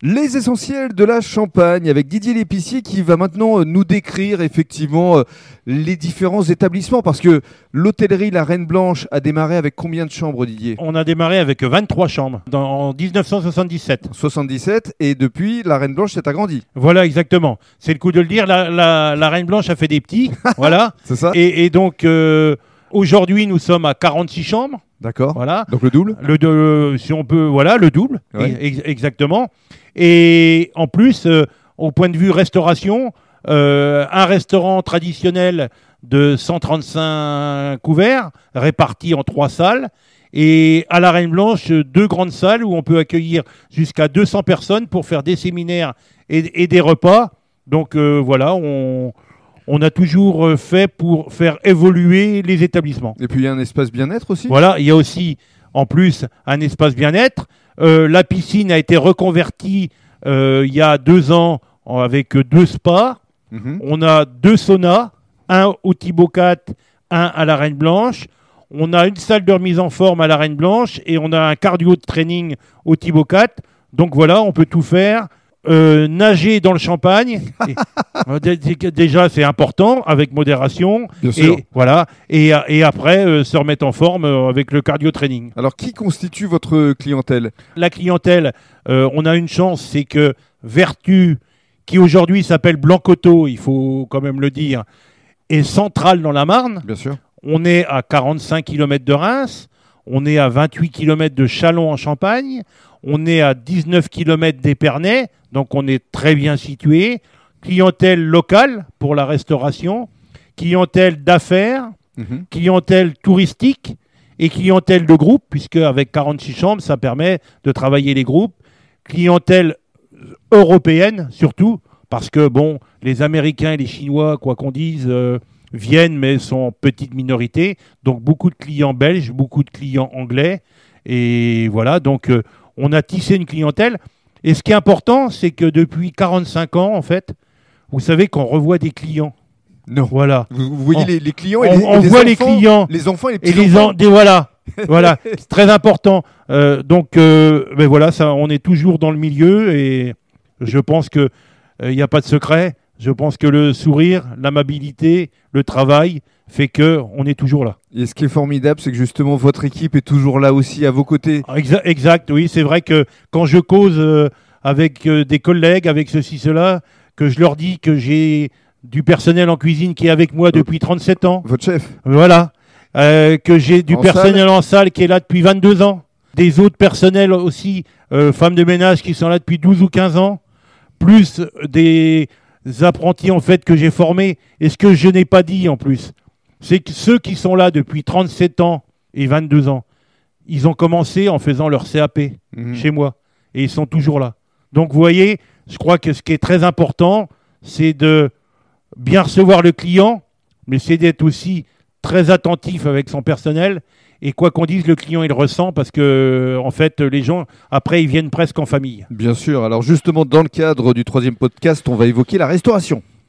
Les essentiels de la Champagne avec Didier l'épicier qui va maintenant euh, nous décrire effectivement euh, les différents établissements parce que l'hôtellerie La Reine Blanche a démarré avec combien de chambres Didier? On a démarré avec 23 chambres dans, en 1977. 77 et depuis La Reine Blanche s'est agrandie. Voilà exactement. C'est le coup de le dire. La, la- la Reine Blanche a fait des petits. voilà. C'est ça Et, et donc euh, aujourd'hui nous sommes à 46 chambres. D'accord. Voilà. Donc le double Le, de- si on peut, voilà, le double, Ouais. ex- exactement. Et en plus, euh, au point de vue restauration, euh, un restaurant traditionnel de 135 couverts répartis en trois salles. Et à la Reine Blanche, deux grandes salles où on peut accueillir jusqu'à 200 personnes pour faire des séminaires et, et des repas. Donc euh, voilà, on, on a toujours euh, fait pour faire évoluer les établissements. Et puis il y a un espace bien-être aussi Voilà, il y a aussi en plus un espace bien-être. Euh, la piscine a été reconvertie euh, il y a deux ans avec deux spas. Mhm. On a deux saunas, un au Thibaut-Cat, un à la Reine Blanche. On a une salle de remise en forme à la Reine Blanche et on a un cardio de training au Thibaut-Cat. Donc voilà, on peut tout faire. Euh, nager dans le champagne, Et- euh, dé- dé- déjà c'est important avec modération. Bien sûr. Et voilà. Et, et après, euh, se remettre en forme euh, avec le cardio training. Alors qui constitue votre clientèle? La clientèle, on a une chance, c'est que Vertu, qui aujourd'hui s'appelle Blancoto, il faut quand même le dire, est centrale dans la Marne. Bien sûr. On est à 45 km de Reims. On est à 28 km de Châlons en Champagne. On est à 19 km d'Épernay. Donc on est très bien situé. Clientèle locale pour la restauration. Clientèle d'affaires Mhm. clientèle touristique et clientèle de groupe, puisque avec 46 chambres, ça permet de travailler les groupes. Clientèle euh, européenne, surtout, parce que, bon, les Américains et les Chinois, quoi qu'on dise, euh, viennent, mais sont en petite minorité. Donc, beaucoup de clients belges, beaucoup de clients anglais. Et voilà, donc, euh, on a tissé une clientèle. Et ce qui est important, c'est que depuis 45 ans, en fait, vous savez qu'on revoit des clients. Non. Voilà. Vous, vous voyez On- les, les clients et on- les, et on les voit les clients. Les enfants et les Et petits les enfants. en, des voilà, voilà, c'est très important. Euh, donc, euh, ben voilà, ça, on est toujours dans le milieu et je pense que il n'y a pas de secret. Je pense que le sourire, l'amabilité, le travail fait que on est toujours là. Et ce qui est formidable, c'est que justement votre équipe est toujours là aussi à vos côtés. Exa- Exact, oui, c'est vrai que quand je cause euh, avec euh, des collègues, avec ceci, cela, que je leur dis que j'ai du personnel en cuisine qui est avec moi depuis 37 ans, Votre chef. Voilà. Euh, que j'ai du En personnel en salle qui est là depuis 22 ans. Des autres personnels aussi, euh, femmes de ménage qui sont là depuis 12 ou 15 ans. Plus des apprentis en fait que j'ai formés. Et ce que je n'ai pas dit en plus, c'est que ceux qui sont là depuis 37 ans et 22 ans, ils ont commencé en faisant leur CAP Mhm. chez moi. Et ils sont toujours là. Donc vous voyez, je crois que ce qui est très important, c'est de bien recevoir le client, mais c'est d'être aussi très attentif avec son personnel. Et quoi qu'on dise, le client, il ressent parce que, en fait, les gens, après, ils viennent presque en famille. Bien sûr. Alors justement, dans le cadre du troisième podcast, on va évoquer la restauration.